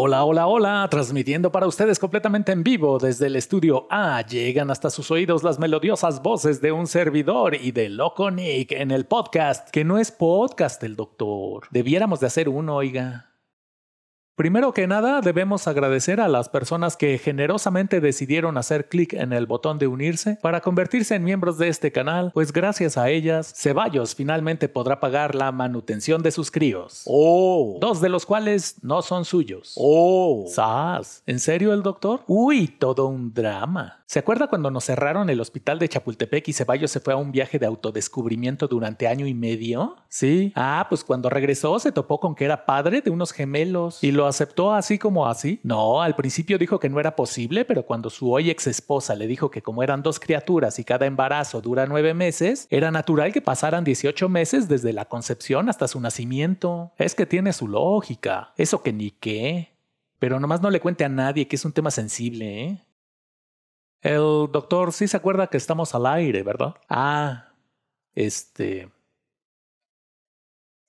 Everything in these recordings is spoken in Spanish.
Hola, hola, hola, transmitiendo para ustedes completamente en vivo desde el estudio A. Llegan hasta sus oídos las melodiosas voces de un servidor y de Loco Nick en el podcast, que no es podcast el doctor. Debiéramos de hacer uno, oiga. Primero que nada, debemos agradecer a las personas que generosamente decidieron hacer clic en el botón de unirse para convertirse en miembros de este canal, pues gracias a ellas, Ceballos finalmente podrá pagar la manutención de sus críos. Oh. Dos de los cuales no son suyos. Oh. ¡Sas! ¿En serio el doctor? Uy, todo un drama. ¿Se acuerda cuando nos cerraron el hospital de Chapultepec y Ceballos se fue a un viaje de autodescubrimiento durante año y medio? Sí. Ah, pues cuando regresó se topó con que era padre de unos gemelos y lo aceptó así como así. No, al principio dijo que no era posible, pero cuando su hoy ex esposa le dijo que como eran dos criaturas y cada embarazo dura nueve meses, era natural que pasaran 18 meses desde la concepción hasta su nacimiento. Es que tiene su lógica. Eso que ni qué. Pero nomás no le cuente a nadie que es un tema sensible, ¿eh? El doctor sí se acuerda que estamos al aire, ¿verdad? Ah, este...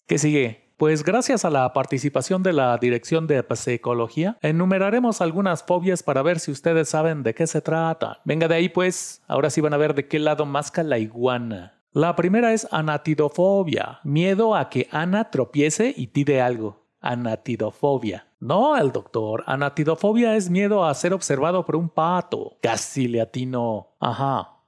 ¿Qué sigue? Pues gracias a la participación de la Dirección de Psicología, enumeraremos algunas fobias para ver si ustedes saben de qué se trata. Venga de ahí pues, ahora sí van a ver de qué lado masca la iguana. La primera es anatidofobia, miedo a que Ana tropiece y tire algo. Anatidofobia. No, el doctor. Anatidofobia es miedo a ser observado por un pato. Casi le atino. Ajá.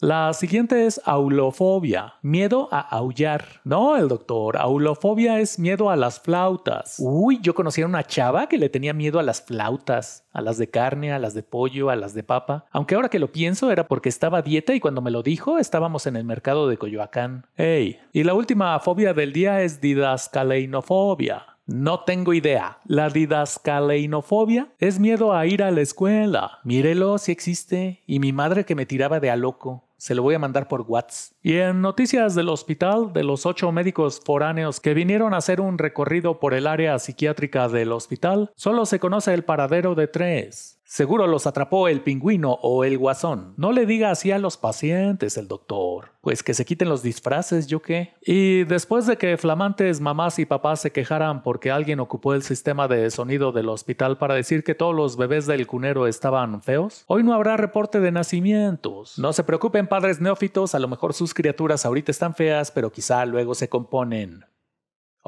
La siguiente es aulofobia, miedo a aullar. No, el doctor, aulofobia es miedo a las flautas. Uy, yo conocí a una chava que le tenía miedo a las flautas, a las de carne, a las de pollo, a las de papa. Aunque ahora que lo pienso era porque estaba dieta y cuando me lo dijo estábamos en el mercado de Coyoacán. Ey, y la última fobia del día es didascaleinofobia. No tengo idea. La didascaleinofobia es miedo a ir a la escuela. Mírelo si existe. Y mi madre que me tiraba de a loco. Se lo voy a mandar por WhatsApp. Y en noticias del hospital, de los ocho médicos foráneos que vinieron a hacer un recorrido por el área psiquiátrica del hospital, solo se conoce el paradero de tres. Seguro los atrapó el pingüino o el guasón. No le diga así a los pacientes, el doctor. Pues que se quiten los disfraces, ¿yo qué? Y después de que flamantes mamás y papás se quejaran porque alguien ocupó el sistema de sonido del hospital para decir que todos los bebés del cunero estaban feos, hoy no habrá reporte de nacimientos. No se preocupen, padres neófitos, a lo mejor sus criaturas ahorita están feas, pero quizá luego se componen.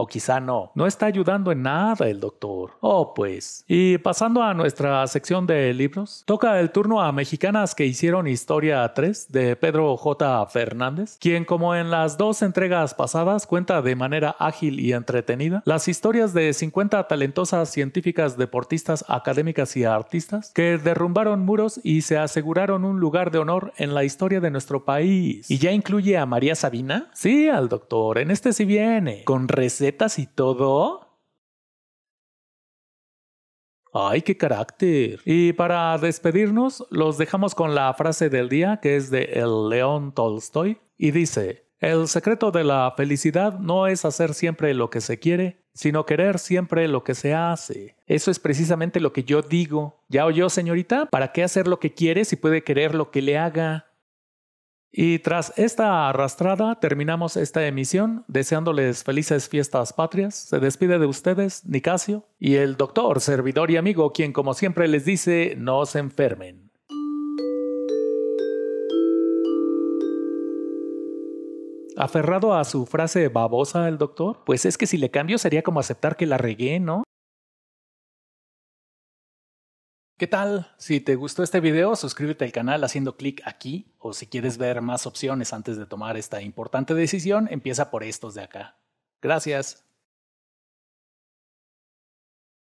O quizá no. No está ayudando en nada el doctor. Oh, pues. Y pasando a nuestra sección de libros, toca el turno a mexicanas que hicieron Historia 3 de Pedro J. Fernández, quien como en las dos entregas pasadas cuenta de manera ágil y entretenida las historias de 50 talentosas científicas, deportistas, académicas y artistas que derrumbaron muros y se aseguraron un lugar de honor en la historia de nuestro país. ¿Y ya incluye a María Sabina? Sí, al doctor. En este sí viene. Con y todo. ¡Ay, qué carácter! Y para despedirnos, los dejamos con la frase del día que es de el León Tolstoy y dice, el secreto de la felicidad no es hacer siempre lo que se quiere, sino querer siempre lo que se hace. Eso es precisamente lo que yo digo. ¿Ya oyó, señorita? ¿Para qué hacer lo que quiere si puede querer lo que le haga? Y tras esta arrastrada terminamos esta emisión deseándoles felices fiestas patrias. Se despide de ustedes Nicasio y el doctor, servidor y amigo, quien como siempre les dice, no se enfermen. Aferrado a su frase babosa el doctor, pues es que si le cambio sería como aceptar que la regué, ¿no? ¿Qué tal? Si te gustó este video, suscríbete al canal haciendo clic aquí o si quieres ver más opciones antes de tomar esta importante decisión, empieza por estos de acá. Gracias.